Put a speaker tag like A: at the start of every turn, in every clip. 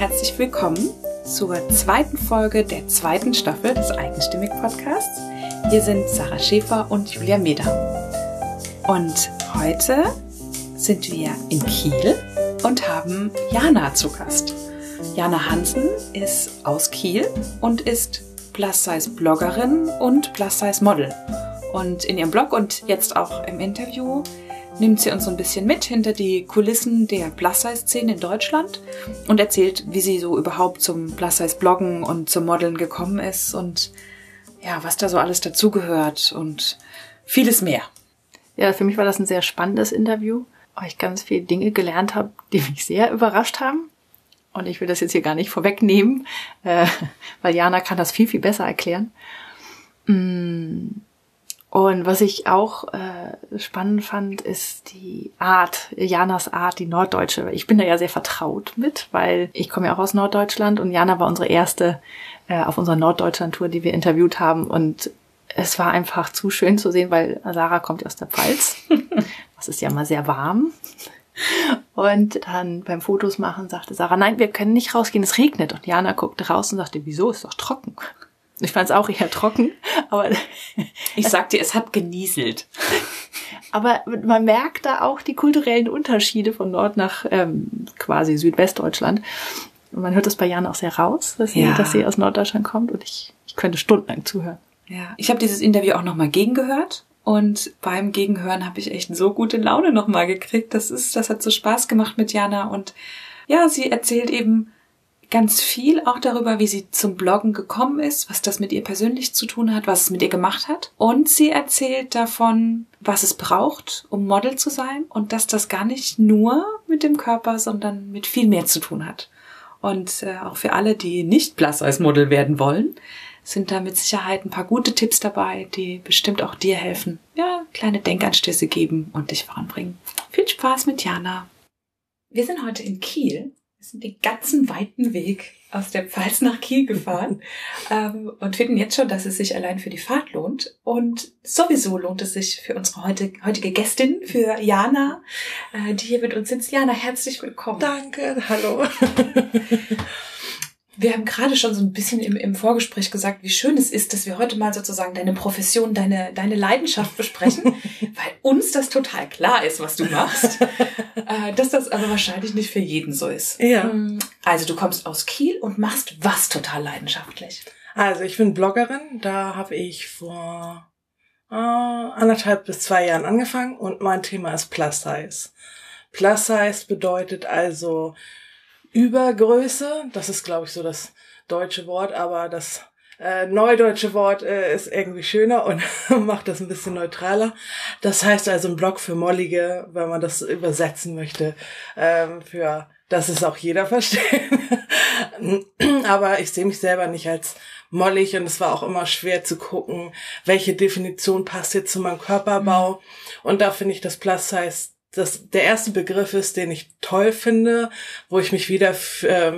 A: herzlich willkommen zur zweiten Folge der zweiten Staffel des Eigenstimmig Podcasts. Hier sind Sarah Schäfer und Julia Meder. Und heute sind wir in Kiel und haben Jana zu Gast. Jana Hansen ist aus Kiel und ist Plus-Size-Bloggerin und Plus-Size-Model. Und in ihrem Blog und jetzt auch im Interview nimmt sie uns so ein bisschen mit hinter die Kulissen der Plus-Size-Szene in Deutschland und erzählt, wie sie so überhaupt zum Plus-Size-Bloggen und zum Modeln gekommen ist und ja, was da so alles dazugehört und vieles mehr.
B: Ja, für mich war das ein sehr spannendes Interview, weil ich ganz viele Dinge gelernt habe, die mich sehr überrascht haben. Und ich will das jetzt hier gar nicht vorwegnehmen, äh, weil Jana kann das viel, viel besser erklären. Mm und was ich auch äh, spannend fand, ist die Art, Janas Art, die norddeutsche. Ich bin da ja sehr vertraut mit, weil ich komme ja auch aus Norddeutschland und Jana war unsere erste äh, auf unserer Norddeutschland-Tour, die wir interviewt haben. Und es war einfach zu schön zu sehen, weil Sarah kommt ja aus der Pfalz. Das ist ja mal sehr warm. Und dann beim Fotos machen sagte Sarah, nein, wir können nicht rausgehen, es regnet. Und Jana guckte raus und sagte, wieso, ist doch trocken. Ich fand es auch eher trocken, aber
A: ich sag dir, es hat genieselt.
B: aber man merkt da auch die kulturellen Unterschiede von Nord nach ähm, quasi Südwestdeutschland. Und man hört das bei Jan auch sehr raus, dass sie, ja. dass sie aus Norddeutschland kommt und ich, ich könnte stundenlang zuhören.
A: Ja, ich habe dieses Interview auch nochmal gegengehört und beim Gegenhören habe ich echt so gute Laune nochmal gekriegt. Das ist, das hat so Spaß gemacht mit Jana und ja, sie erzählt eben ganz viel auch darüber, wie sie zum Bloggen gekommen ist, was das mit ihr persönlich zu tun hat, was es mit ihr gemacht hat. Und sie erzählt davon, was es braucht, um Model zu sein und dass das gar nicht nur mit dem Körper, sondern mit viel mehr zu tun hat. Und äh, auch für alle, die nicht Plus als Model werden wollen, sind da mit Sicherheit ein paar gute Tipps dabei, die bestimmt auch dir helfen. Ja, kleine Denkanstöße geben und dich voranbringen. Viel Spaß mit Jana. Wir sind heute in Kiel wir sind den ganzen weiten Weg aus der Pfalz nach Kiel gefahren ähm, und finden jetzt schon, dass es sich allein für die Fahrt lohnt. Und sowieso lohnt es sich für unsere heutige, heutige Gästin, für Jana, äh, die hier mit uns sitzt. Jana, herzlich willkommen.
C: Danke, hallo.
A: Wir haben gerade schon so ein bisschen im, im Vorgespräch gesagt, wie schön es ist, dass wir heute mal sozusagen deine Profession, deine, deine Leidenschaft besprechen, weil uns das total klar ist, was du machst. äh, dass das aber wahrscheinlich nicht für jeden so ist.
C: Ja. Mm,
A: also du kommst aus Kiel und machst was total leidenschaftlich?
C: Also ich bin Bloggerin, da habe ich vor äh, anderthalb bis zwei Jahren angefangen und mein Thema ist Plus Size. Plus Size bedeutet also Übergröße. Das ist, glaube ich, so das deutsche Wort, aber das äh, neudeutsche Wort äh, ist irgendwie schöner und macht das ein bisschen neutraler. Das heißt also ein Blog für Mollige, wenn man das übersetzen möchte, ähm, für das ist auch jeder verstehen. aber ich sehe mich selber nicht als mollig und es war auch immer schwer zu gucken, welche Definition passt jetzt zu meinem Körperbau. Mhm. Und da finde ich das Plus Size das der erste Begriff ist, den ich toll finde, wo ich mich wieder äh,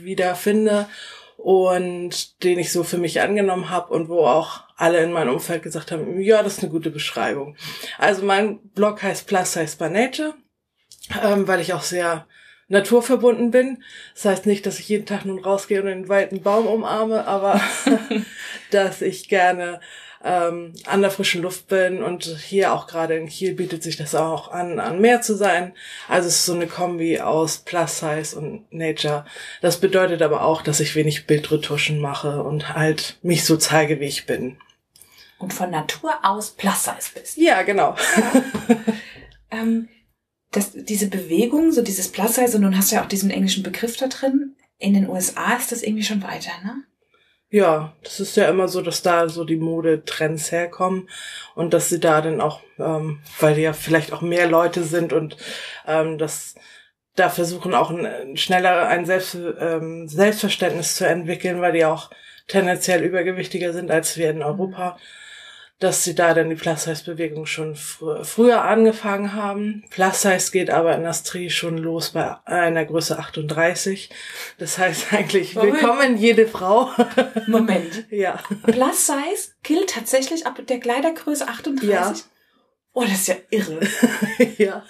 C: wieder finde und den ich so für mich angenommen habe und wo auch alle in meinem Umfeld gesagt haben, ja, das ist eine gute Beschreibung. Also mein Blog heißt Plus Size by Nature, ähm, weil ich auch sehr naturverbunden bin. Das heißt nicht, dass ich jeden Tag nun rausgehe und einen weiten Baum umarme, aber dass ich gerne ähm, an der frischen Luft bin und hier auch gerade in Kiel bietet sich das auch an, an Meer zu sein. Also es ist so eine Kombi aus Plus Size und Nature. Das bedeutet aber auch, dass ich wenig Bildretuschen mache und halt mich so zeige, wie ich bin.
A: Und von Natur aus Plus Size bist.
C: Ja, genau. Ja.
A: ähm, das, diese Bewegung, so dieses Plus Size, und nun hast du ja auch diesen englischen Begriff da drin. In den USA ist das irgendwie schon weiter, ne?
C: Ja, das ist ja immer so, dass da so die Modetrends herkommen und dass sie da dann auch, ähm, weil ja vielleicht auch mehr Leute sind und ähm, das da versuchen auch ein, schneller ein Selbst, ähm, Selbstverständnis zu entwickeln, weil die auch tendenziell übergewichtiger sind als wir in Europa dass sie da dann die Plus-Size-Bewegung schon fr früher angefangen haben. Plus-Size geht aber in Astrie schon los bei einer Größe 38. Das heißt eigentlich, Moment. willkommen jede Frau.
A: Moment.
C: ja.
A: Plus-Size gilt tatsächlich ab der Kleidergröße 38?
C: Ja.
A: Oh, das ist ja irre.
C: ja.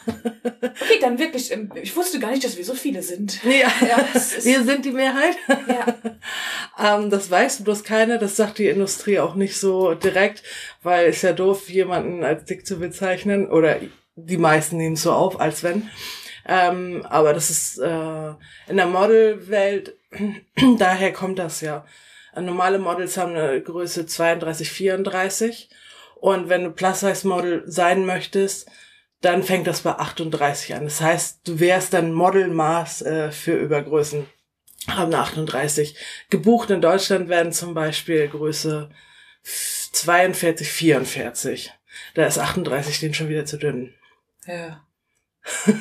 A: Okay, dann wirklich, ähm, ich wusste gar nicht, dass wir so viele sind.
C: Ja,
A: Ja,
C: wir sind die Mehrheit.
A: Ja.
C: Ähm, das weißt du bloß keiner, das sagt die Industrie auch nicht so direkt, weil es ja doof, jemanden als dick zu bezeichnen, oder die meisten nehmen es so auf, als wenn. Ähm, aber das ist äh, in der Modelwelt, daher kommt das ja. Normale Models haben eine Größe 32, 34 und wenn du Plus-Size-Model sein möchtest, dann fängt das bei 38 an. Das heißt, du wärst dann Modelmaß äh, für Übergrößen haben eine 38. Gebucht in Deutschland werden zum Beispiel Größe 42, 44. Da ist 38 den schon wieder zu dünn.
A: Ja.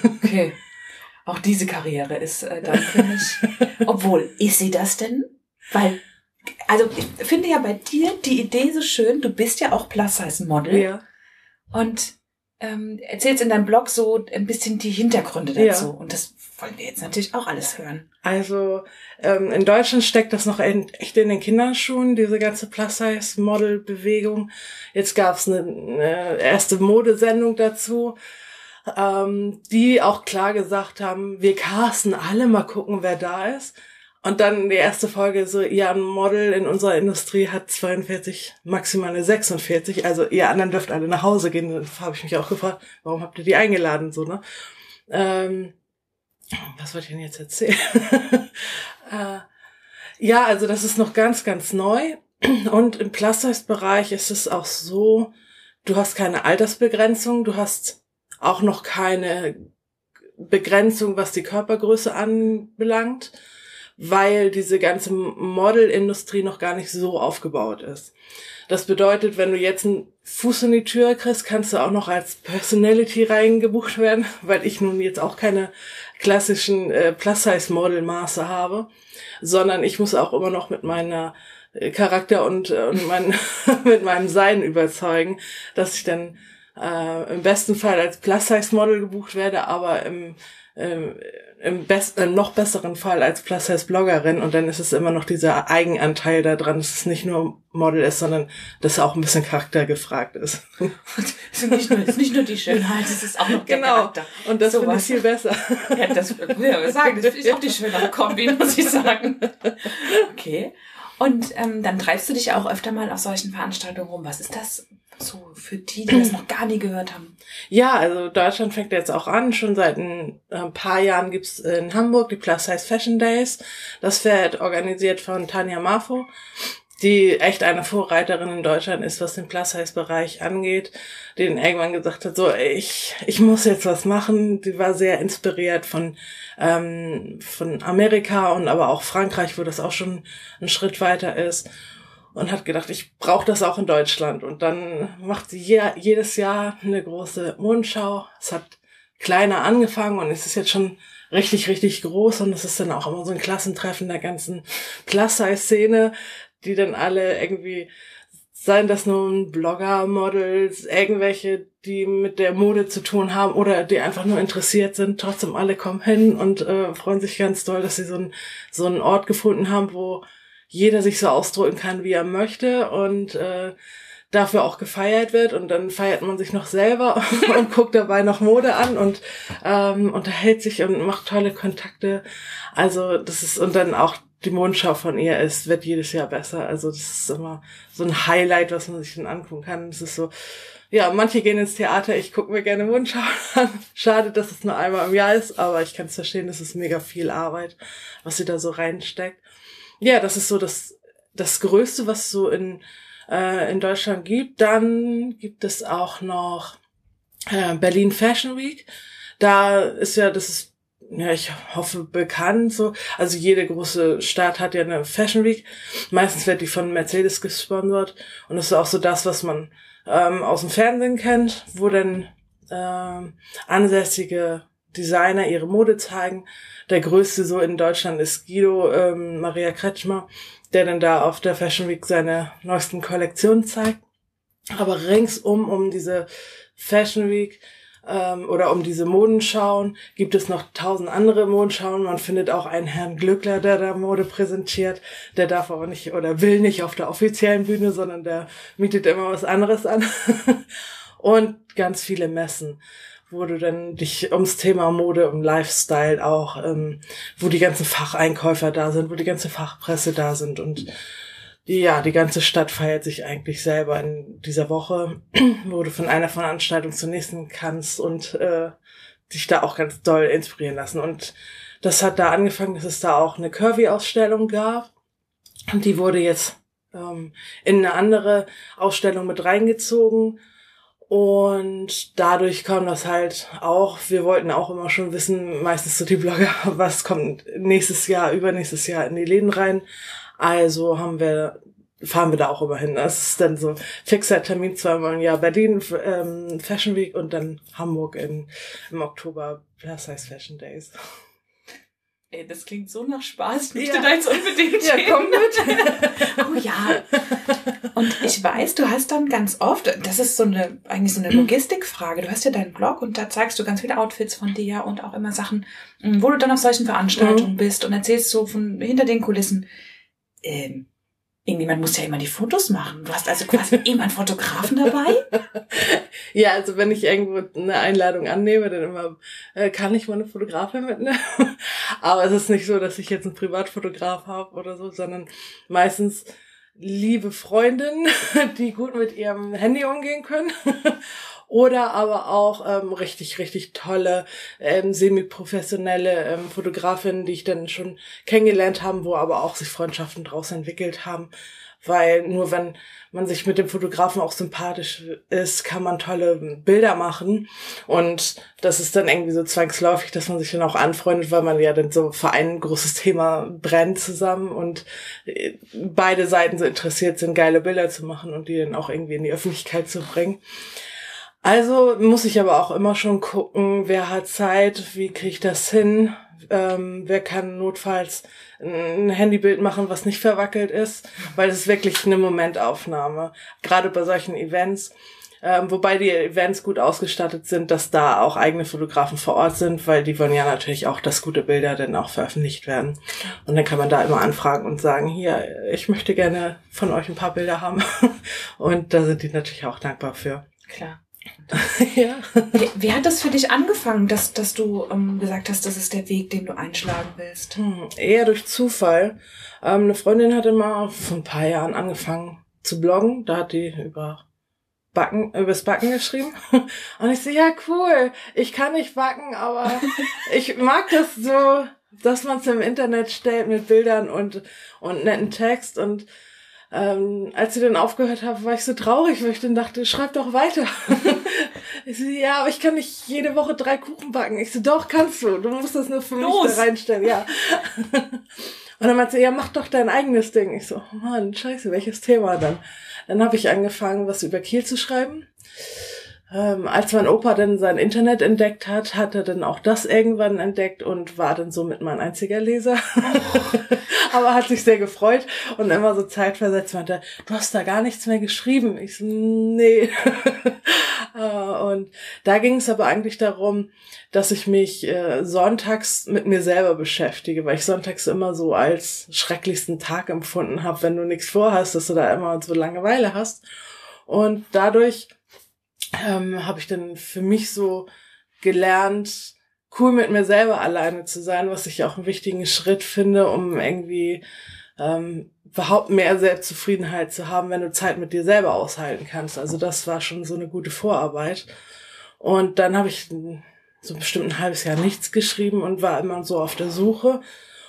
A: Okay. Auch diese Karriere ist äh, dann für mich. Obwohl, ist sie das denn? Weil, also ich finde ja bei dir die Idee so schön, du bist ja auch Plus-Size-Model
C: Ja.
A: und ähm, erzählst in deinem Blog so ein bisschen die Hintergründe
C: Ja.
A: dazu. Und das wollen wir jetzt natürlich auch alles hören.
C: Also ähm, in Deutschland steckt das noch in, echt in den Kinderschuhen, diese ganze Plus-Size-Model-Bewegung. Jetzt gab's eine, eine erste Modesendung dazu, ähm, die auch klar gesagt haben, wir casten alle, mal gucken, wer da ist. Und dann die erste Folge so, ja, ein Model in unserer Industrie hat 42, maximal eine 46. Also ihr anderen dürft alle nach Hause gehen. Dann habe ich mich auch gefragt, warum habt ihr die eingeladen, so, ne? Ähm, was wollte ich denn jetzt erzählen? äh, ja, also das ist noch ganz, ganz neu. Und im Plus-Size-Bereich ist es auch so, du hast keine Altersbegrenzung, du hast auch noch keine Begrenzung, was die Körpergröße anbelangt, weil diese ganze Modelindustrie noch gar nicht so aufgebaut ist. Das bedeutet, wenn du jetzt einen Fuß in die Tür kriegst, kannst du auch noch als Personality reingebucht werden, weil ich nun jetzt auch keine klassischen äh, Plus-Size-Model-Maße habe, sondern ich muss auch immer noch mit meiner äh, Charakter und, äh, und mein, mit meinem Sein überzeugen, dass ich dann äh, im besten Fall als Plus-Size-Model gebucht werde, aber im, ähm, im best, äh, noch besseren Fall als Plus-Size-Bloggerin und dann ist es immer noch dieser Eigenanteil da dran, dass es nicht nur Model ist, sondern dass auch ein bisschen Charakter gefragt ist.
A: Es ist nicht nur, ist nicht nur die Schönheit, es ist auch noch der
C: genau.
A: Charakter.
C: Und das finde ich viel besser.
A: Ja, das will ich sagen. Das ich auch die schönere Kombi, muss ich sagen. Okay. Und ähm, dann treibst du dich auch öfter mal auf solchen Veranstaltungen rum. Was ist das so für die, die das noch gar nie gehört haben?
C: Ja, also Deutschland fängt jetzt auch an. Schon seit ein, ein paar Jahren gibt's in Hamburg die Plus Size Fashion Days. Das wird organisiert von Tanja Marfo, die echt eine Vorreiterin in Deutschland ist, was den Plus Size Bereich angeht, den irgendwann gesagt hat, so ich ich muss jetzt was machen. Die war sehr inspiriert von ähm, von Amerika und aber auch Frankreich, wo das auch schon ein Schritt weiter ist und hat gedacht, ich brauche das auch in Deutschland. Und dann macht sie je, jedes Jahr eine große Mondschau. Es hat kleiner angefangen und es ist jetzt schon richtig, richtig groß. Und es ist dann auch immer so ein Klassentreffen der ganzen Plus-Size-Szene, die dann alle irgendwie, seien das nun Blogger, Models, irgendwelche, die mit der Mode zu tun haben oder die einfach nur interessiert sind, trotzdem alle kommen hin und äh, freuen sich ganz doll, dass sie so, ein, so einen Ort gefunden haben, wo jeder sich so ausdrücken kann, wie er möchte und äh, dafür auch gefeiert wird und dann feiert man sich noch selber und guckt dabei noch Mode an und ähm, unterhält sich und macht tolle Kontakte. Also das ist und dann auch die Mondschau von ihr ist, wird jedes Jahr besser. Also das ist immer so ein Highlight, was man sich dann angucken kann. Es ist so, ja, manche gehen ins Theater, ich gucke mir gerne Mondschau an. Schade, dass es nur einmal im Jahr ist, aber ich kann es verstehen, das ist mega viel Arbeit, was sie da so reinsteckt. Ja, das ist so das, das Größte, was so in, äh, in Deutschland gibt. Dann gibt es auch noch äh, Berlin Fashion Week. Da ist ja, das ist, ja, ich hoffe, bekannt so. Also jede große Stadt hat ja eine Fashion Week. Meistens wird die von Mercedes gesponsert. Und das ist auch so das, was man ähm, aus dem Fernsehen kennt, wo dann ähm, ansässige Designer ihre Mode zeigen. Der größte so in Deutschland ist Guido ähm, Maria Kretschmer, der dann da auf der Fashion Week seine neuesten Kollektionen zeigt. Aber ringsum um diese Fashion Week ähm, oder um diese Modenschauen gibt es noch tausend andere Modenschauen. Man findet auch einen Herrn Glückler, der da Mode präsentiert. Der darf aber nicht oder will nicht auf der offiziellen Bühne, sondern der mietet immer was anderes an. und ganz viele Messen wo du dann dich ums Thema Mode und Lifestyle auch, ähm, wo die ganzen Facheinkäufer da sind, wo die ganze Fachpresse da sind und ja, die ganze Stadt feiert sich eigentlich selber in dieser Woche, wo du von einer Veranstaltung zur nächsten kannst und äh, dich da auch ganz doll inspirieren lassen. Und das hat da angefangen, dass es da auch eine Curvy-Ausstellung gab. Und die wurde jetzt ähm, in eine andere Ausstellung mit reingezogen. Und dadurch kam das halt auch, wir wollten auch immer schon wissen, meistens so die Blogger, was kommt nächstes Jahr, übernächstes Jahr in die Läden rein. Also haben wir, fahren wir da auch immer hin. Das ist dann so fixer Termin zweimal im Jahr Berlin ähm, Fashion Week und dann Hamburg in, im Oktober Plus Size Fashion Days.
A: Ey, das klingt so nach Spaß. Ich möchte ja. da jetzt unbedingt
C: Ja, hin. komm mit.
A: oh ja. Und ich weiß, du hast dann ganz oft, das ist so eine, eigentlich so eine Logistikfrage. Du hast ja deinen Blog und da zeigst du ganz viele Outfits von dir und auch immer Sachen, wo du dann auf solchen Veranstaltungen mhm. bist und erzählst so von hinter den Kulissen ähm, irgendjemand muss ja immer die Fotos machen. Du hast also quasi immer einen Fotografen dabei?
C: Ja, also wenn ich irgendwo eine Einladung annehme, dann immer, äh, kann ich mal eine Fotografin mitnehmen. Aber es ist nicht so, dass ich jetzt einen Privatfotograf habe oder so, sondern meistens liebe Freundinnen, die gut mit ihrem Handy umgehen können oder aber auch ähm, richtig, richtig tolle, ähm, semi-professionelle ähm, Fotografinnen, die ich dann schon kennengelernt habe, wo aber auch sich Freundschaften draus entwickelt haben. Weil nur wenn man sich mit dem Fotografen auch sympathisch ist, kann man tolle Bilder machen. Und das ist dann irgendwie so zwangsläufig, dass man sich dann auch anfreundet, weil man ja dann so für ein großes Thema brennt zusammen und äh, beide Seiten so interessiert sind, geile Bilder zu machen und die dann auch irgendwie in die Öffentlichkeit zu bringen. Also muss ich aber auch immer schon gucken, wer hat Zeit, wie kriege ich das hin, ähm, wer kann notfalls ein Handybild machen, was nicht verwackelt ist, weil es ist wirklich eine Momentaufnahme, gerade bei solchen Events. Ähm, wobei die Events gut ausgestattet sind, dass da auch eigene Fotografen vor Ort sind, weil die wollen ja natürlich auch, dass gute Bilder dann auch veröffentlicht werden. Und dann kann man da immer anfragen und sagen, hier, ich möchte gerne von euch ein paar Bilder haben. Und da sind die natürlich auch dankbar für.
A: Klar. ja. Wie, wie, hat das für dich angefangen, dass, dass du ähm, gesagt hast, das ist der Weg, den du einschlagen willst?
C: Hm, eher durch Zufall. Ähm, eine Freundin hatte mal vor ein paar Jahren angefangen zu bloggen. Da hat die über Backen, übers Backen geschrieben. Und ich so, ja, cool. Ich kann nicht backen, aber ich mag das so, dass man es im Internet stellt mit Bildern und, und netten Text und ähm, als sie dann aufgehört haben, war ich so traurig, weil ich dann dachte, schreib doch weiter. ich so, ja, aber ich kann nicht jede Woche drei Kuchen backen. Ich so, doch, kannst du. Du musst das nur für Los. mich da reinstellen, ja. Und dann meinte sie, ja, mach doch dein eigenes Ding. Ich so, oh Mann, scheiße, welches Thema dann? Dann habe ich angefangen, was über Kiel zu schreiben. Ähm, als mein Opa dann sein Internet entdeckt hat, hat er dann auch das irgendwann entdeckt und war dann somit mein einziger Leser. Aber hat sich sehr gefreut und immer so zeitversetzt meinte, du hast da gar nichts mehr geschrieben. Ich so, nee. Äh, und da ging es aber eigentlich darum, dass ich mich äh, sonntags mit mir selber beschäftige, weil ich sonntags immer so als schrecklichsten Tag empfunden habe, wenn du nichts vorhast, dass du da immer so Langeweile hast. Und dadurch ähm, habe ich dann für mich so gelernt, cool mit mir selber alleine zu sein, was ich auch einen wichtigen Schritt finde, um irgendwie ähm, überhaupt mehr Selbstzufriedenheit zu haben, wenn du Zeit mit dir selber aushalten kannst. Also das war schon so eine gute Vorarbeit. Und dann habe ich so bestimmt ein halbes Jahr nichts geschrieben und war immer so auf der Suche.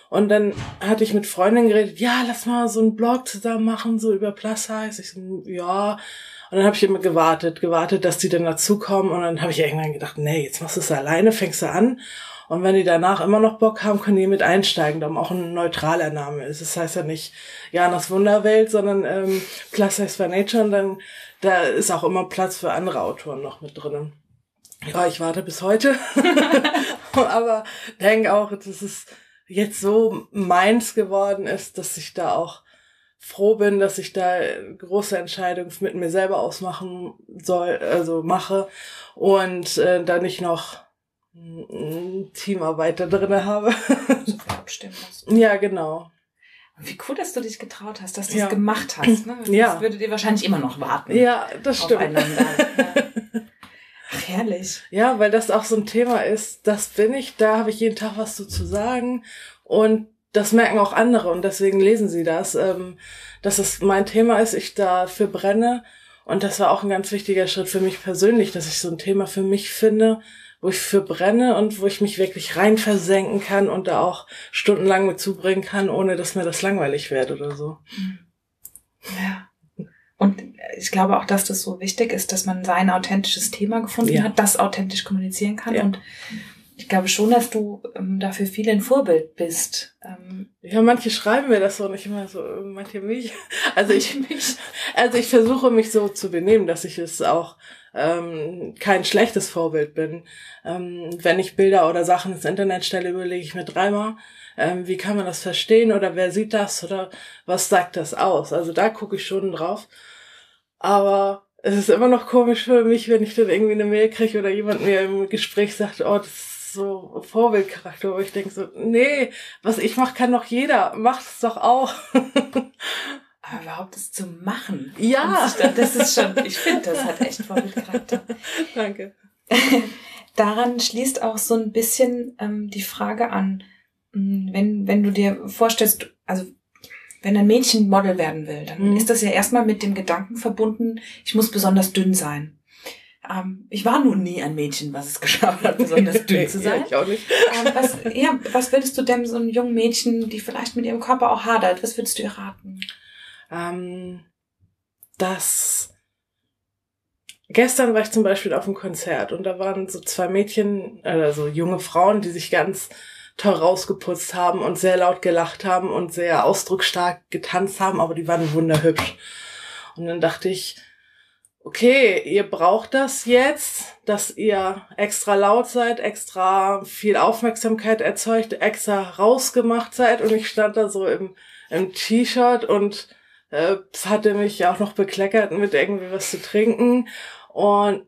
C: Und dann hatte ich mit Freundinnen geredet, ja, lass mal so einen Blog zusammen machen, so über Plus Size. Ich so, ja, und dann habe ich immer gewartet, gewartet, dass die dann dazukommen. Und dann habe ich irgendwann gedacht, nee, jetzt machst du es alleine, fängst du an. Und wenn die danach immer noch Bock haben, können die mit einsteigen, da auch ein neutraler Name ist. Das heißt ja nicht Janas Wunderwelt, sondern ähm, Plus Size for Nature. Und dann da ist auch immer Platz für andere Autoren noch mit drinnen. Ja, ich warte bis heute. Aber denke auch, dass es jetzt so meins geworden ist, dass ich da auch froh bin, dass ich da große Entscheidungen mit mir selber ausmachen soll, also mache und äh, da nicht noch ein Teamarbeit da drin habe.
A: Abstimmen musst.
C: Ja, genau.
A: Wie cool, dass du dich getraut hast, dass du es ja. gemacht hast. Ne? Das
C: ja.
A: würdet ihr wahrscheinlich immer noch warten.
C: Ja, das stimmt. Ja.
A: Ach, herrlich.
C: Ja, weil das auch so ein Thema ist, das bin ich, da habe ich jeden Tag was so zu sagen und das merken auch andere und deswegen lesen sie das, ähm, dass es mein Thema ist, ich dafür brenne und das war auch ein ganz wichtiger Schritt für mich persönlich, dass ich so ein Thema für mich finde, wo ich für brenne und wo ich mich wirklich rein versenken kann und da auch stundenlang mit zubringen kann, ohne dass mir das langweilig wird oder so.
A: Ja. Und ich glaube auch, dass das so wichtig ist, dass man sein authentisches Thema gefunden ja. hat, das authentisch kommunizieren kann. Ja. Und ich glaube schon, dass du ähm, dafür viel ein Vorbild bist.
C: Ähm, ja, manche schreiben mir das so nicht immer so, manche mich. Also ich, mich. also ich versuche mich so zu benehmen, dass ich es auch ähm, kein schlechtes Vorbild bin. Ähm, wenn ich Bilder oder Sachen ins Internet stelle, überlege ich mir dreimal, ähm, wie kann man das verstehen oder wer sieht das oder was sagt das aus. Also da gucke ich schon drauf. Aber es ist immer noch komisch für mich, wenn ich dann irgendwie eine Mail kriege oder jemand mir im Gespräch sagt, oh, das ist so Vorbildcharakter, wo ich denke so, nee, was ich mache, kann doch jeder, macht es doch auch.
A: Aber überhaupt das zu machen.
C: Ja.
A: das ist schon, ich finde, das hat echt Vorbildcharakter.
C: Danke.
A: Daran schließt auch so ein bisschen ähm, die Frage an, wenn, wenn du dir vorstellst, also wenn ein Mädchen Model werden will, dann mhm. ist das ja erstmal mit dem Gedanken verbunden, ich muss besonders dünn sein. Ähm, ich war nun nie ein Mädchen, was es geschafft hat, besonders dünn zu sein.
C: ja, ich auch nicht.
A: Ähm, was, ja, was würdest du denn so einem jungen Mädchen, die vielleicht mit ihrem Körper auch hadert, was würdest du ihr raten?
C: ähm, dass gestern war ich zum Beispiel auf einem Konzert und da waren so zwei Mädchen, also junge Frauen, die sich ganz toll rausgeputzt haben und sehr laut gelacht haben und sehr ausdrucksstark getanzt haben, aber die waren wunderhübsch. Und dann dachte ich, okay, ihr braucht das jetzt, dass ihr extra laut seid, extra viel Aufmerksamkeit erzeugt, extra rausgemacht seid und ich stand da so im, im T-Shirt und äh, hatte mich auch noch bekleckert mit irgendwie was zu trinken und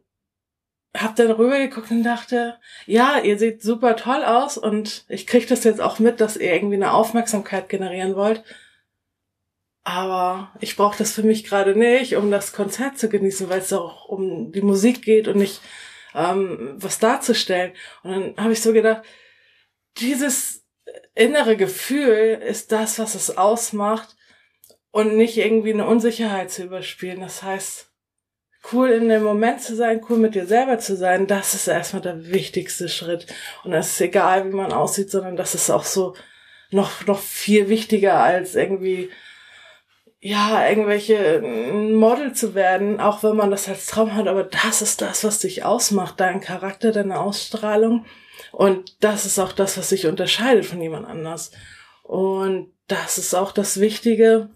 C: hab dann rübergeguckt und dachte, ja, ihr seht super toll aus und ich krieg das jetzt auch mit, dass ihr irgendwie eine Aufmerksamkeit generieren wollt. Aber ich brauche das für mich gerade nicht, um das Konzert zu genießen, weil es auch um die Musik geht und nicht ähm, was darzustellen. Und dann habe ich so gedacht, dieses innere Gefühl ist das, was es ausmacht, und nicht irgendwie eine Unsicherheit zu überspielen. Das heißt, cool in dem Moment zu sein, cool mit dir selber zu sein, das ist erstmal der wichtigste Schritt. Und es ist egal, wie man aussieht, sondern das ist auch so noch, noch viel wichtiger als irgendwie, ja, irgendwelche Model zu werden, auch wenn man das als Traum hat, aber das ist das, was dich ausmacht, dein Charakter, deine Ausstrahlung. Und das ist auch das, was dich unterscheidet von jemand anders. Und das ist auch das Wichtige,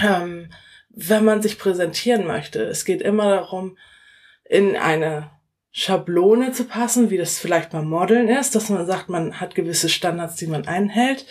C: ähm, wenn man sich präsentieren möchte. Es geht immer darum, in eine Schablone zu passen, wie das vielleicht beim Modeln ist, dass man sagt, man hat gewisse Standards, die man einhält.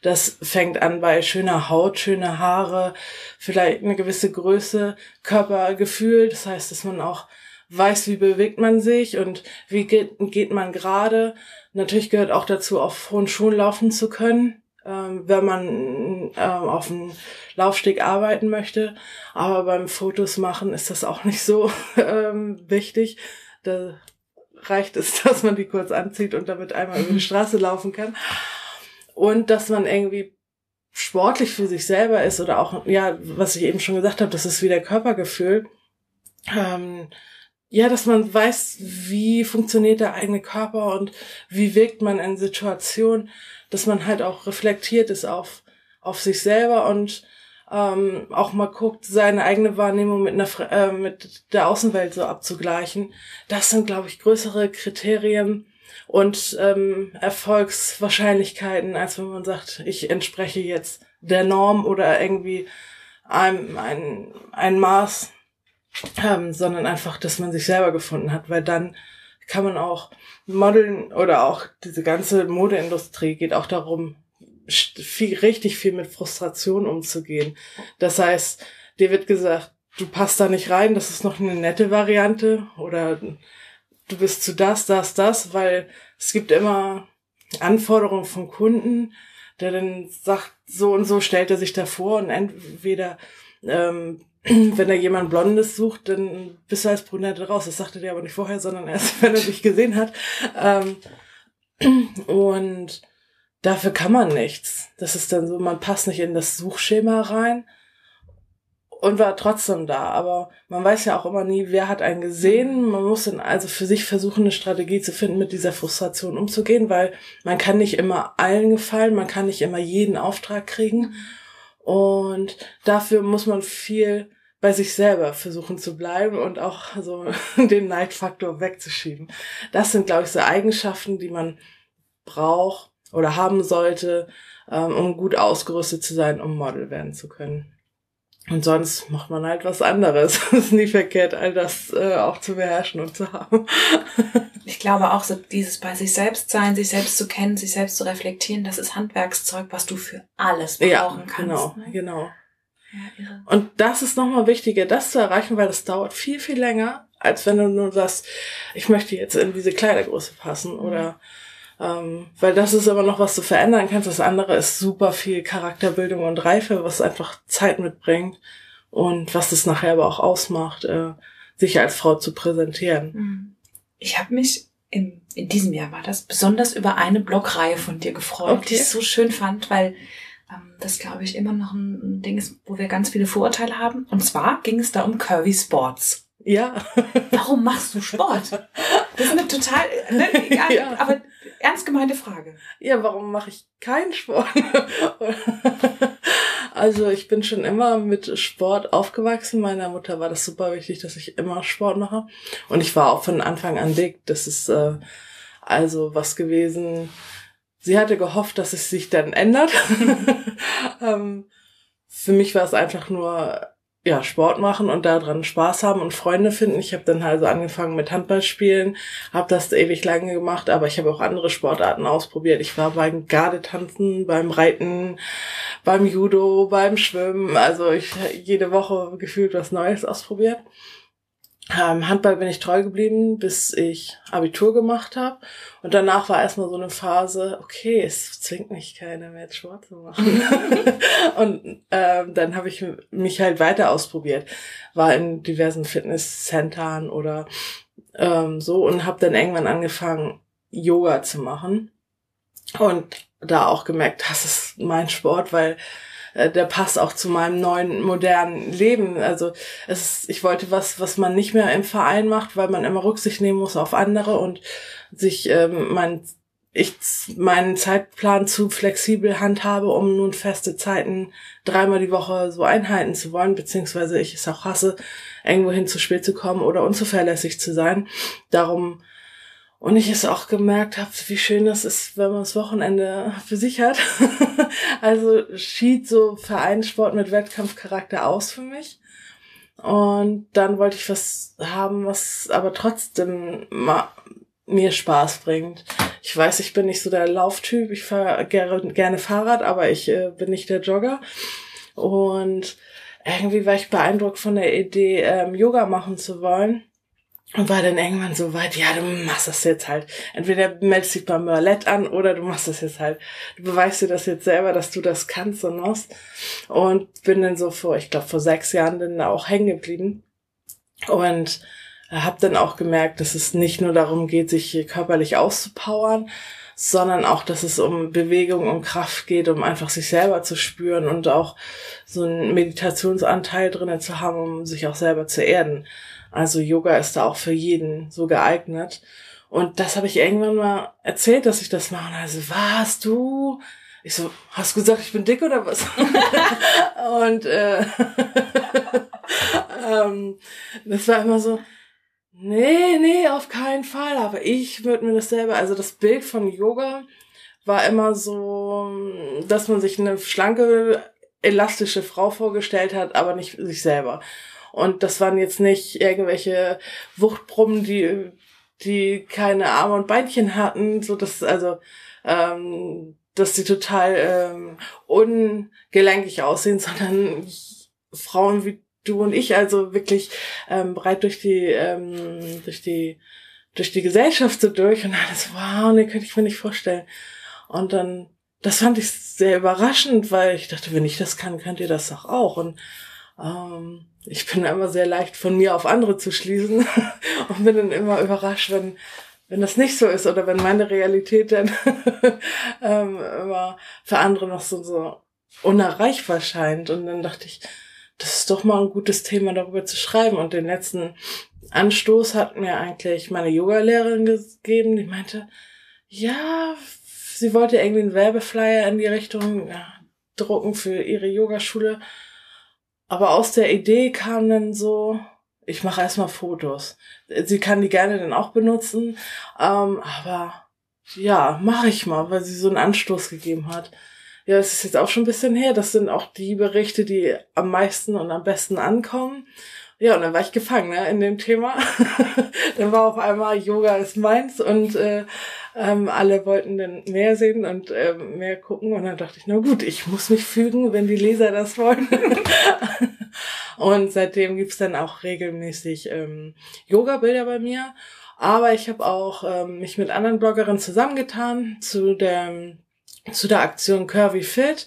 C: Das fängt an bei schöner Haut, schöne Haare, vielleicht eine gewisse Größe, Körpergefühl. Das heißt, dass man auch weiß, wie bewegt man sich und wie geht, geht man gerade. Natürlich gehört auch dazu, auf hohen Schuhen laufen zu können ähm, wenn man ähm, auf dem Laufsteg arbeiten möchte. Aber beim Fotos machen ist das auch nicht so ähm, wichtig. Da reicht es, dass man die kurz anzieht und damit einmal über die Straße laufen kann. Und dass man irgendwie sportlich für sich selber ist oder auch, ja, was ich eben schon gesagt habe, das ist wieder Körpergefühl. Ähm, ja, dass man weiß, wie funktioniert der eigene Körper und wie wirkt man in Situationen, dass man halt auch reflektiert ist auf, auf sich selber und ähm, auch mal guckt, seine eigene Wahrnehmung mit, einer, äh, mit der Außenwelt so abzugleichen. Das sind, glaube ich, größere Kriterien und ähm, Erfolgswahrscheinlichkeiten, als wenn man sagt, ich entspreche jetzt der Norm oder irgendwie einem ein, ein Maß ähm, sondern einfach, dass man sich selber gefunden hat, weil dann kann man auch modeln oder auch diese ganze Modeindustrie geht auch darum, viel, richtig viel mit Frustration umzugehen. Das heißt, dir wird gesagt, du passt da nicht rein, das ist noch eine nette Variante oder du bist zu das, das, das, weil es gibt immer Anforderungen von Kunden, der dann sagt, so und so stellt er sich davor und entweder ähm, wenn er jemand Blondes sucht, dann bist du als Brünette raus. Das sagte der aber nicht vorher, sondern erst, wenn er dich gesehen hat. Ähm, und dafür kann man nichts. Das ist dann so, man passt nicht in das Suchschema rein und war trotzdem da. Aber man weiß ja auch immer nie, wer hat einen gesehen. Man muss dann also für sich versuchen, eine Strategie zu finden, mit dieser Frustration umzugehen, weil man kann nicht immer allen gefallen, man kann nicht immer jeden Auftrag kriegen. Und dafür muss man viel bei sich selber versuchen zu bleiben und auch so den Neidfaktor wegzuschieben. Das sind, glaube ich, so Eigenschaften, die man braucht oder haben sollte, ähm, um gut ausgerüstet zu sein, um Model werden zu können. Und sonst macht man halt was anderes. Es ist nie verkehrt, all das äh, auch zu beherrschen und zu haben.
A: ich glaube auch so dieses bei sich selbst sein, sich selbst zu kennen, sich selbst zu reflektieren, das ist Handwerkszeug, was du für alles brauchen ja, kannst.
C: Genau, ne? genau. Ja, und das ist nochmal wichtiger, das zu erreichen, weil das dauert viel, viel länger, als wenn du nur sagst, ich möchte jetzt in diese Kleidergröße passen mhm. oder ähm, weil das ist aber noch was du verändern kannst. Das andere ist super viel Charakterbildung und Reife, was einfach Zeit mitbringt und was es nachher aber auch ausmacht, äh, sich als Frau zu präsentieren.
A: Mhm. Ich habe mich im, in diesem Jahr war das besonders über eine Blogreihe von dir gefreut, okay. die ich so schön fand, weil ähm, das glaube ich immer noch ein Ding ist, wo wir ganz viele Vorurteile haben. Und zwar ging es da um Curvy Sports.
C: Ja.
A: Warum machst du Sport? Das ist eine total, ne, egal, ja. aber ernst gemeinte Frage.
C: Ja, warum mache ich keinen Sport? also ich bin schon immer mit Sport aufgewachsen. Meiner Mutter war das super wichtig, dass ich immer Sport mache. Und ich war auch von Anfang an dick. Das ist äh, also was gewesen. Sie hatte gehofft, dass es sich dann ändert. ähm, für mich war es einfach nur ja, Sport machen und daran Spaß haben und Freunde finden. Ich habe dann also angefangen mit Handballspielen, habe das ewig lange gemacht, aber ich habe auch andere Sportarten ausprobiert. Ich war beim Gardetanzen, beim Reiten, beim Judo, beim Schwimmen. Also ich jede Woche gefühlt was Neues ausprobiert. Ähm, Handball bin ich treu geblieben, bis ich Abitur gemacht habe. Und danach war erstmal so eine Phase, okay, es zwingt mich keiner mehr Sport zu machen. und ähm, dann habe ich mich halt weiter ausprobiert. War in diversen Fitnesscentern oder ähm, so und habe dann irgendwann angefangen, Yoga zu machen. Und da auch gemerkt, das ist mein Sport, weil äh, der passt auch zu meinem neuen modernen Leben. Also es ist, ich wollte was, was man nicht mehr im Verein macht, weil man immer Rücksicht nehmen muss auf andere und sich ähm, mein ich meinen Zeitplan zu flexibel handhabe, um nun feste Zeiten dreimal die Woche so einhalten zu wollen, beziehungsweise ich es auch hasse, irgendwohin zu spät zu kommen oder unzuverlässig zu sein. Darum und ich es auch gemerkt habe, wie schön das ist, wenn man das Wochenende für sich hat. also schied so Vereinssport mit Wettkampfcharakter aus für mich. Und dann wollte ich was haben, was aber trotzdem mir Spaß bringt. Ich weiß, ich bin nicht so der Lauftyp. Ich fahre gerne, gerne Fahrrad, aber ich äh, bin nicht der Jogger. Und irgendwie war ich beeindruckt von der Idee, ähm, Yoga machen zu wollen und war dann irgendwann so weit, ja, du machst das jetzt halt. Entweder meldest dich beim Mörlett an oder du machst das jetzt halt. Du beweist dir das jetzt selber, dass du das kannst und machst. Und bin dann so vor, ich glaube, vor sechs Jahren dann auch hängen geblieben. Und habe dann auch gemerkt, dass es nicht nur darum geht, sich körperlich auszupowern, sondern auch, dass es um Bewegung, um Kraft geht, um einfach sich selber zu spüren und auch so einen Meditationsanteil drinnen zu haben, um sich auch selber zu erden. Also Yoga ist da auch für jeden so geeignet. Und das habe ich irgendwann mal erzählt, dass ich das mache. Und also, was, du? Ich so, hast du gesagt, ich bin dick oder was? und äh, ähm, das war immer so, nee, nee, auf keinen Fall. Aber ich würde mir das selber, also das Bild von Yoga war immer so, dass man sich eine schlanke, elastische Frau vorgestellt hat, aber nicht sich selber. Und das waren jetzt nicht irgendwelche Wuchtbrummen, die, die keine Arme und Beinchen hatten, so dass, also, ähm, dass sie total ähm, ungelenkig aussehen, sondern Frauen wie du und ich, also wirklich ähm, breit durch die, ähm, durch die, durch die Gesellschaft so durch und alles, wow, ne, könnte ich mir nicht vorstellen. Und dann das fand ich sehr überraschend, weil ich dachte, wenn ich das kann, könnt ihr das doch auch. Und ähm, ich bin immer sehr leicht von mir auf andere zu schließen und bin dann immer überrascht, wenn wenn das nicht so ist oder wenn meine Realität dann ähm, immer für andere noch so, so unerreichbar scheint. Und dann dachte ich, das ist doch mal ein gutes Thema, darüber zu schreiben. Und den letzten Anstoß hat mir eigentlich meine Yoga-Lehrerin gegeben, die meinte, ja, sie wollte irgendwie einen Werbeflyer in die Richtung ja, drucken für ihre Yogaschule. Aber aus der Idee kam dann so, ich mache erstmal Fotos. Sie kann die gerne dann auch benutzen, ähm, aber ja, mache ich mal, weil sie so einen Anstoß gegeben hat. Ja, es ist jetzt auch schon ein bisschen her. Das sind auch die Berichte, die am meisten und am besten ankommen. Ja, und dann war ich gefangen ne, in dem Thema. dann war auf einmal Yoga ist meins und äh, ähm, alle wollten dann mehr sehen und äh, mehr gucken. Und dann dachte ich, na gut, ich muss mich fügen, wenn die Leser das wollen. und seitdem gibt's dann auch regelmäßig ähm, Yoga-Bilder bei mir. Aber ich habe auch ähm, mich mit anderen Bloggerinnen zusammengetan zu der, zu der Aktion Curvy Fit,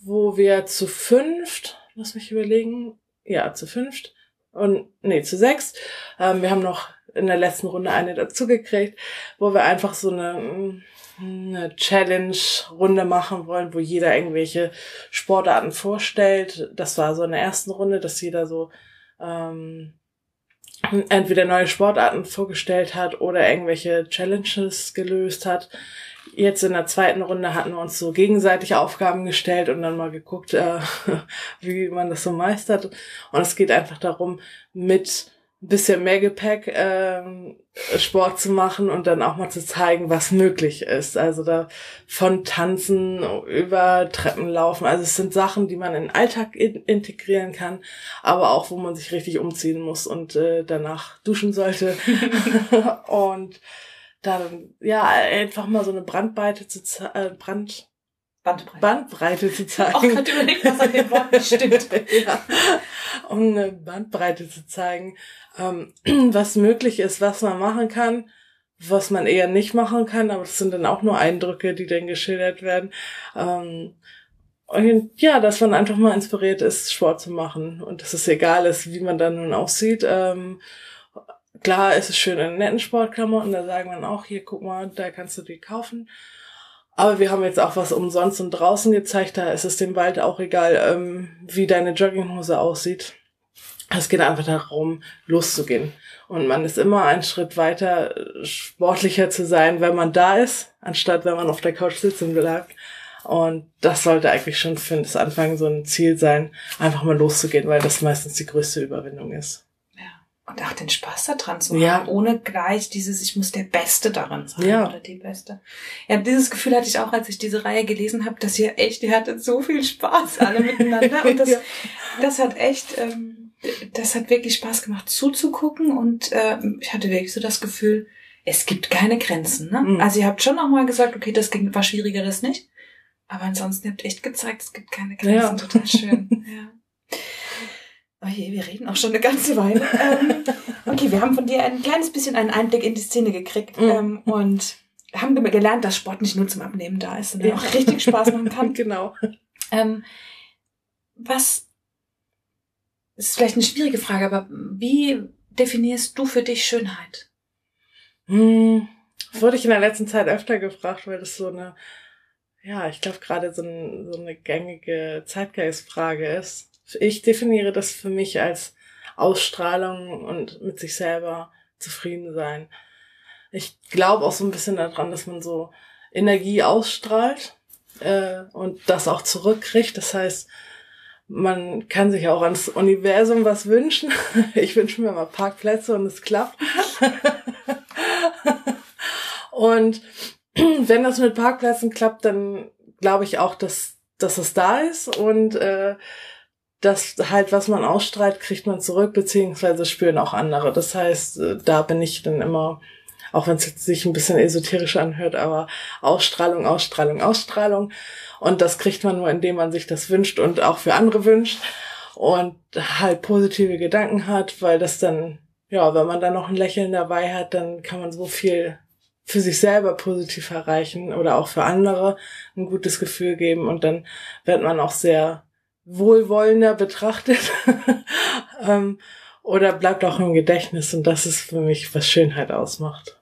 C: wo wir zu fünft, lass mich überlegen, ja, zu fünft, und nee, zu sechs. Ähm, wir haben noch in der letzten Runde eine dazugekriegt, wo wir einfach so eine, eine Challenge-Runde machen wollen, wo jeder irgendwelche Sportarten vorstellt. Das war so in der ersten Runde, dass jeder so ähm, entweder neue Sportarten vorgestellt hat oder irgendwelche Challenges gelöst hat. Jetzt in der zweiten Runde hatten wir uns so gegenseitig Aufgaben gestellt und dann mal geguckt, äh, wie man das so meistert. Und es geht einfach darum, mit ein bisschen mehr Gepäck äh, Sport zu machen und dann auch mal zu zeigen, was möglich ist. Also da von Tanzen über Treppen laufen. Also es sind Sachen, die man in den Alltag in integrieren kann, aber auch wo man sich richtig umziehen muss und äh, danach duschen sollte. und dann ja einfach mal so eine Brandbreite zu äh, Brand
A: Bandbreite.
C: Bandbreite zu zeigen.
A: Auch gerade überlegt, was an dem Wort nicht stimmt.
C: ja. Um eine Bandbreite zu zeigen, ähm, was möglich ist, was man machen kann, was man eher nicht machen kann, aber das sind dann auch nur Eindrücke, die dann geschildert werden. Ähm, und ja, dass man einfach mal inspiriert ist, Sport zu machen und dass es egal ist, wie man dann nun aussieht. Ähm, klar ist es schön in netten Sportklamotten, da sagen wir auch, hier, guck mal, da kannst du die kaufen. Aber wir haben jetzt auch was umsonst und draußen gezeigt, da ist es dem Wald auch egal, ähm, wie deine Jogginghose aussieht. Es geht einfach darum, loszugehen. Und man ist immer einen Schritt weiter, sportlicher zu sein, wenn man da ist, anstatt wenn man auf der Couch sitzen bleibt. Und das sollte eigentlich schon für das Anfang so ein Ziel sein, einfach mal loszugehen, weil das meistens die größte Überwindung ist.
A: Und auch den Spaß daran zu ja. haben, ohne gleich dieses, ich muss der Beste daran sein
C: ja.
A: oder die Beste. Ja, dieses Gefühl hatte ich auch, als ich diese Reihe gelesen habe, dass ihr echt, ihr hattet so viel Spaß alle miteinander. Und das, ja. das hat echt, ähm, das hat wirklich Spaß gemacht zuzugucken und äh, ich hatte wirklich so das Gefühl, es gibt keine Grenzen. Ne? Mhm. Also ihr habt schon auch mal gesagt, okay, das ging, war schwieriger, das nicht. Aber ansonsten habt ihr echt gezeigt, es gibt keine Grenzen. Ja. Total schön. ja. Oh je, wir reden auch schon eine ganze Weile. ähm, okay, wir haben von dir ein kleines bisschen einen Einblick in die Szene gekriegt mhm. ähm, und haben gelernt, dass Sport nicht nur zum Abnehmen da ist, sondern ja. auch richtig Spaß machen kann.
C: genau.
A: Ähm, was das ist vielleicht eine schwierige Frage, aber wie definierst du für dich Schönheit?
C: Hm, das wurde ich in der letzten Zeit öfter gefragt, weil das so eine, ja, ich glaube gerade so, ein, so eine gängige Zeitgeistfrage ist. Ich definiere das für mich als Ausstrahlung und mit sich selber zufrieden sein. Ich glaube auch so ein bisschen daran, dass man so Energie ausstrahlt äh, und das auch zurückkriegt. Das heißt, man kann sich auch ans Universum was wünschen. Ich wünsche mir mal Parkplätze und es klappt. und wenn das mit Parkplätzen klappt, dann glaube ich auch, dass, dass es da ist und äh, das halt, was man ausstrahlt, kriegt man zurück, beziehungsweise spüren auch andere. Das heißt, äh, da bin ich dann immer, auch wenn es sich ein bisschen esoterisch anhört, aber Ausstrahlung, Ausstrahlung, Ausstrahlung. Und das kriegt man nur, indem man sich das wünscht und auch für andere wünscht und halt positive Gedanken hat, weil das dann, ja, wenn man dann noch ein Lächeln dabei hat, dann kann man so viel für sich selber positiv erreichen oder auch für andere ein gutes Gefühl geben und dann wird man auch sehr wohlwollender betrachtet ähm, oder bleibt auch im Gedächtnis und das ist für mich, was Schönheit ausmacht.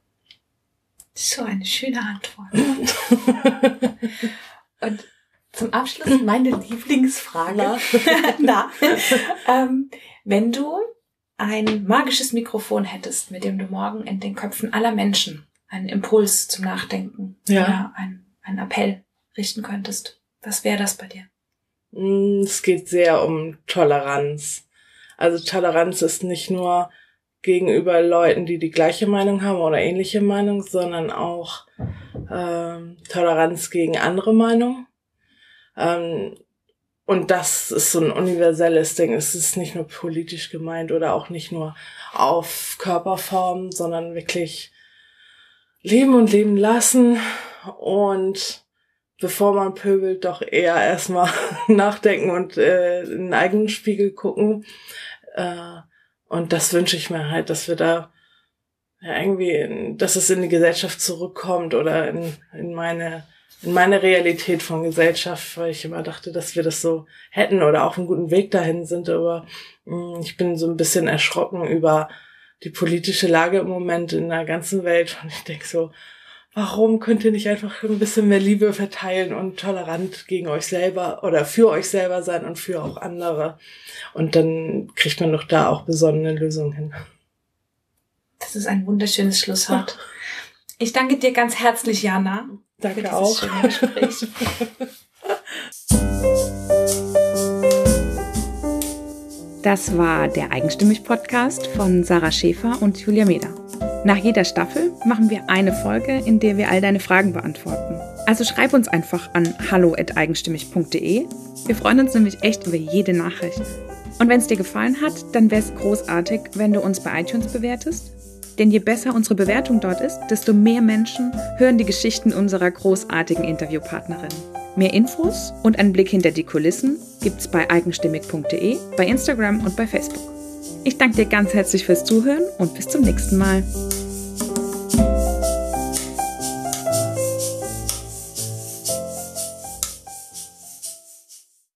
A: So eine schöne Antwort. und zum Abschluss meine Lieblingsfrage. Na, ähm, wenn du ein magisches Mikrofon hättest, mit dem du morgen in den Köpfen aller Menschen einen Impuls zum Nachdenken ja. oder ein, einen Appell richten könntest, was wäre das bei dir?
C: Mm, es geht sehr um Toleranz. Also Toleranz ist nicht nur gegenüber Leuten, die die gleiche Meinung haben oder ähnliche Meinung, sondern auch ähm, Toleranz gegen andere Meinungen. Ähm, und das ist so ein universelles Ding. Es ist nicht nur politisch gemeint oder auch nicht nur auf Körperform, sondern wirklich leben und leben lassen und bevor man pöbelt, doch eher erstmal nachdenken und äh, in den eigenen Spiegel gucken. Äh, und das wünsche ich mir halt, dass wir da ja irgendwie, in, dass es in die Gesellschaft zurückkommt oder in, in meine in meine Realität von Gesellschaft, weil ich immer dachte, dass wir das so hätten oder auf einem guten Weg dahin sind. Aber mh, mm, ich bin so ein bisschen erschrocken über die politische Lage im Moment in der ganzen Welt. Und ich denke so, warum könnt ihr nicht einfach ein bisschen mehr Liebe verteilen und tolerant gegen euch selber oder für euch selber sein und für auch andere? Und dann kriegt man doch da auch besondere Lösungen hin.
A: Das ist ein wunderschönes Schlusswort. Ich danke dir ganz herzlich, Jana.
C: Danke auch.
A: Das war der Eigenstimmig-Podcast von Sarah Schäfer und Julia Meder. Nach jeder Staffel machen wir eine Folge, in der wir all deine Fragen beantworten. Also schreib uns einfach an hallo@eigenstimmig.de. Wir freuen uns nämlich echt über jede Nachricht. Und wenn es dir gefallen hat, dann wäre es großartig, wenn du uns bei iTunes bewertest. Denn je besser unsere Bewertung dort ist, desto mehr Menschen hören die Geschichten unserer großartigen Interviewpartnerin. Mehr Infos und einen Blick hinter die Kulissen gibt's bei eigenstimmig.de, bei Instagram und bei Facebook. Ich danke dir ganz herzlich fürs Zuhören und bis zum nächsten Mal.